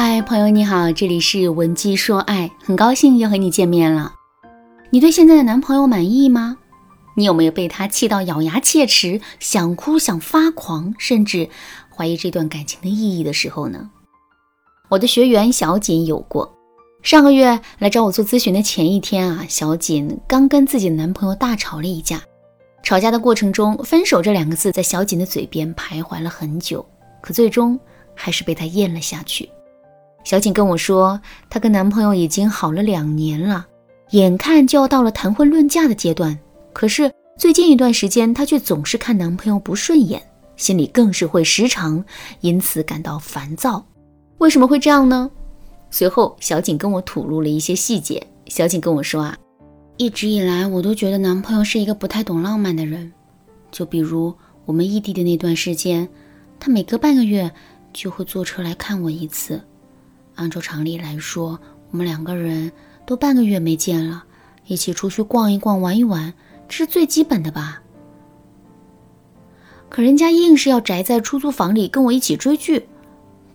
嗨，朋友你好，这里是文姬说爱，很高兴又和你见面了。你对现在的男朋友满意吗？你有没有被他气到咬牙切齿，想哭想发狂，甚至怀疑这段感情的意义的时候呢？我的学员小锦有过。上个月来找我做咨询的前一天啊，小锦刚跟自己的男朋友大吵了一架。吵架的过程中，“分手”这两个字在小锦的嘴边徘徊了很久，可最终还是被他咽了下去。小景跟我说，她跟男朋友已经好了两年了，眼看就要到了谈婚论嫁的阶段，可是最近一段时间，她却总是看男朋友不顺眼，心里更是会时常因此感到烦躁。为什么会这样呢？随后，小景跟我吐露了一些细节。小景跟我说啊，一直以来我都觉得男朋友是一个不太懂浪漫的人。就比如我们异地的那段时间，他每隔半个月就会坐车来看我一次。按照常理来说，我们两个人都半个月没见了，一起出去逛一逛、玩一玩，这是最基本的吧？可人家硬是要宅在出租房里跟我一起追剧。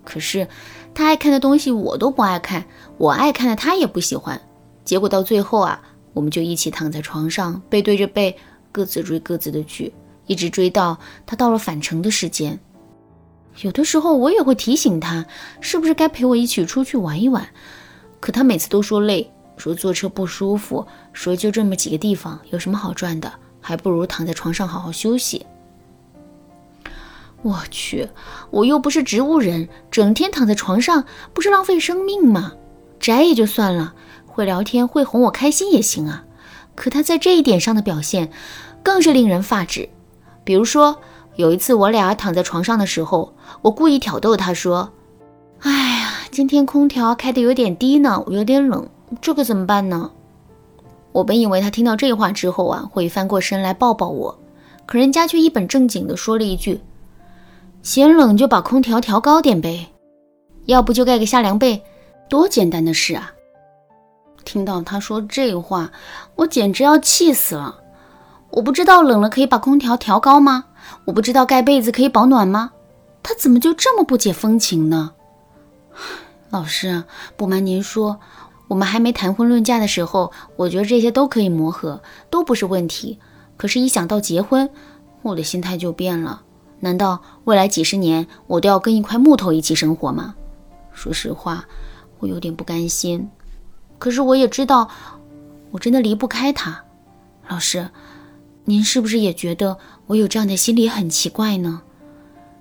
可是，他爱看的东西我都不爱看，我爱看的他也不喜欢。结果到最后啊，我们就一起躺在床上，背对着背，各自追各自的剧，一直追到他到了返程的时间。有的时候我也会提醒他，是不是该陪我一起出去玩一玩。可他每次都说累，说坐车不舒服，说就这么几个地方，有什么好转的？还不如躺在床上好好休息。我去，我又不是植物人，整天躺在床上不是浪费生命吗？宅也就算了，会聊天会哄我开心也行啊。可他在这一点上的表现，更是令人发指。比如说，有一次我俩躺在床上的时候，我故意挑逗他说：“哎呀，今天空调开的有点低呢，我有点冷，这可怎么办呢？”我本以为他听到这话之后啊，会翻过身来抱抱我，可人家却一本正经的说了一句。嫌冷就把空调调高点呗，要不就盖个夏凉被，多简单的事啊！听到他说这话，我简直要气死了。我不知道冷了可以把空调调高吗？我不知道盖被子可以保暖吗？他怎么就这么不解风情呢？老师，不瞒您说，我们还没谈婚论嫁的时候，我觉得这些都可以磨合，都不是问题。可是，一想到结婚，我的心态就变了。难道未来几十年我都要跟一块木头一起生活吗？说实话，我有点不甘心。可是我也知道，我真的离不开他。老师，您是不是也觉得我有这样的心理很奇怪呢？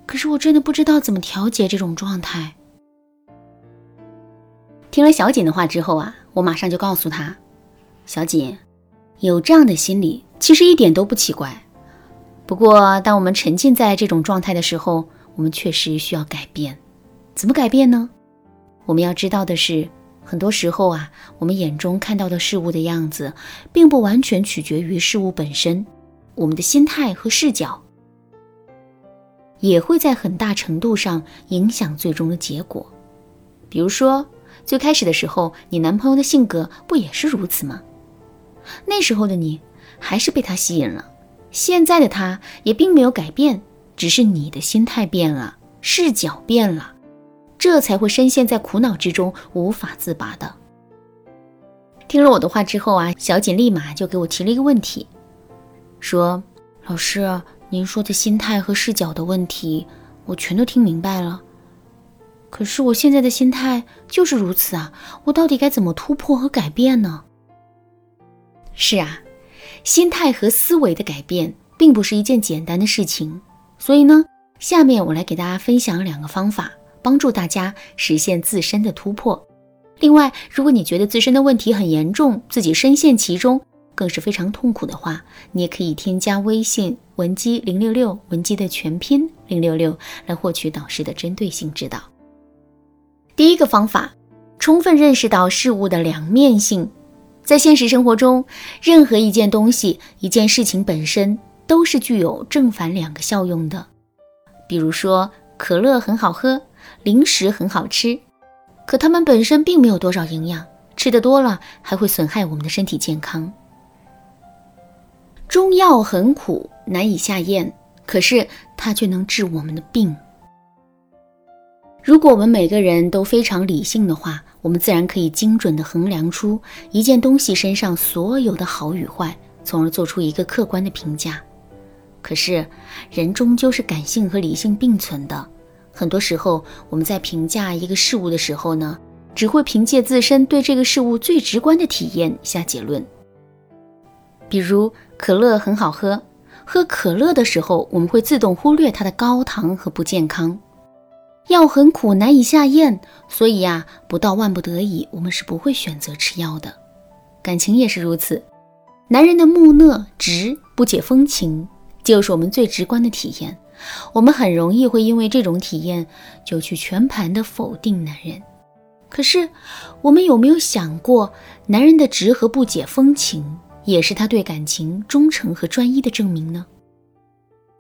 可是我真的不知道怎么调节这种状态。听了小锦的话之后啊，我马上就告诉他：小锦，有这样的心理其实一点都不奇怪。不过，当我们沉浸在这种状态的时候，我们确实需要改变。怎么改变呢？我们要知道的是，很多时候啊，我们眼中看到的事物的样子，并不完全取决于事物本身。我们的心态和视角，也会在很大程度上影响最终的结果。比如说，最开始的时候，你男朋友的性格不也是如此吗？那时候的你，还是被他吸引了。现在的他也并没有改变，只是你的心态变了，视角变了，这才会深陷在苦恼之中无法自拔的。听了我的话之后啊，小锦立马就给我提了一个问题，说：“老师，您说的心态和视角的问题，我全都听明白了。可是我现在的心态就是如此啊，我到底该怎么突破和改变呢？”是啊。心态和思维的改变并不是一件简单的事情，所以呢，下面我来给大家分享两个方法，帮助大家实现自身的突破。另外，如果你觉得自身的问题很严重，自己深陷其中，更是非常痛苦的话，你也可以添加微信文姬零六六，文姬的全拼零六六，来获取导师的针对性指导。第一个方法，充分认识到事物的两面性。在现实生活中，任何一件东西、一件事情本身都是具有正反两个效用的。比如说，可乐很好喝，零食很好吃，可它们本身并没有多少营养，吃的多了还会损害我们的身体健康。中药很苦，难以下咽，可是它却能治我们的病。如果我们每个人都非常理性的话，我们自然可以精准地衡量出一件东西身上所有的好与坏，从而做出一个客观的评价。可是，人终究是感性和理性并存的。很多时候，我们在评价一个事物的时候呢，只会凭借自身对这个事物最直观的体验下结论。比如，可乐很好喝，喝可乐的时候，我们会自动忽略它的高糖和不健康。药很苦，难以下咽，所以呀，不到万不得已，我们是不会选择吃药的。感情也是如此，男人的木讷、直、不解风情，就是我们最直观的体验。我们很容易会因为这种体验，就去全盘的否定男人。可是，我们有没有想过，男人的直和不解风情，也是他对感情忠诚和专一的证明呢？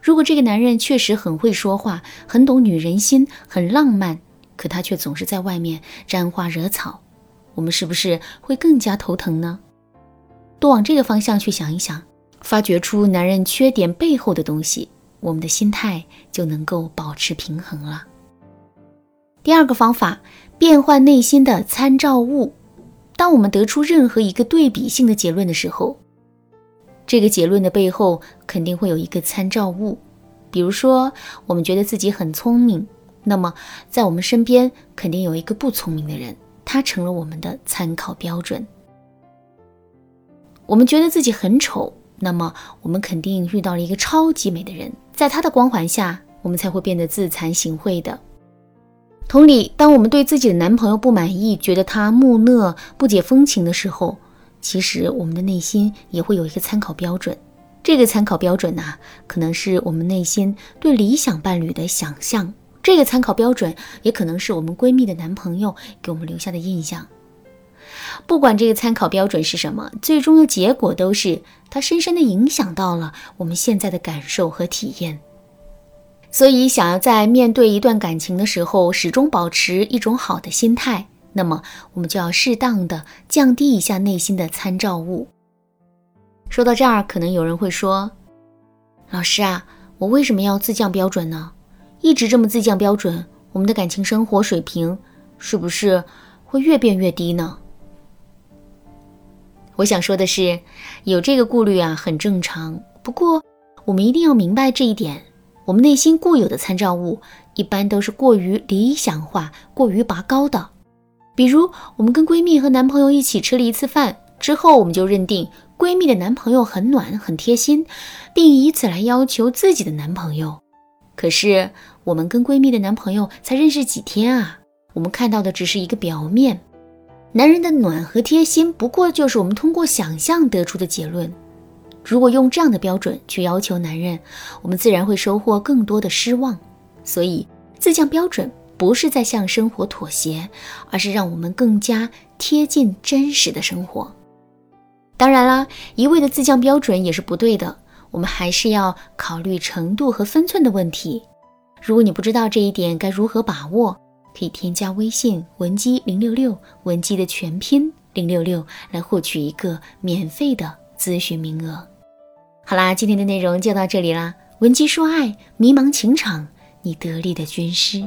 如果这个男人确实很会说话，很懂女人心，很浪漫，可他却总是在外面沾花惹草，我们是不是会更加头疼呢？多往这个方向去想一想，发掘出男人缺点背后的东西，我们的心态就能够保持平衡了。第二个方法，变换内心的参照物。当我们得出任何一个对比性的结论的时候，这个结论的背后肯定会有一个参照物，比如说我们觉得自己很聪明，那么在我们身边肯定有一个不聪明的人，他成了我们的参考标准。我们觉得自己很丑，那么我们肯定遇到了一个超级美的人，在他的光环下，我们才会变得自惭形秽的。同理，当我们对自己的男朋友不满意，觉得他木讷、不解风情的时候，其实我们的内心也会有一个参考标准，这个参考标准呢，可能是我们内心对理想伴侣的想象，这个参考标准也可能是我们闺蜜的男朋友给我们留下的印象。不管这个参考标准是什么，最终的结果都是它深深的影响到了我们现在的感受和体验。所以，想要在面对一段感情的时候，始终保持一种好的心态。那么，我们就要适当的降低一下内心的参照物。说到这儿，可能有人会说：“老师啊，我为什么要自降标准呢？一直这么自降标准，我们的感情生活水平是不是会越变越低呢？”我想说的是，有这个顾虑啊，很正常。不过，我们一定要明白这一点：我们内心固有的参照物，一般都是过于理想化、过于拔高的。比如，我们跟闺蜜和男朋友一起吃了一次饭之后，我们就认定闺蜜的男朋友很暖、很贴心，并以此来要求自己的男朋友。可是，我们跟闺蜜的男朋友才认识几天啊，我们看到的只是一个表面。男人的暖和贴心，不过就是我们通过想象得出的结论。如果用这样的标准去要求男人，我们自然会收获更多的失望。所以，自降标准。不是在向生活妥协，而是让我们更加贴近真实的生活。当然啦，一味的自降标准也是不对的，我们还是要考虑程度和分寸的问题。如果你不知道这一点该如何把握，可以添加微信文姬零六六，文姬的全拼零六六，来获取一个免费的咨询名额。好啦，今天的内容就到这里啦，文姬说爱，迷茫情场，你得力的军师。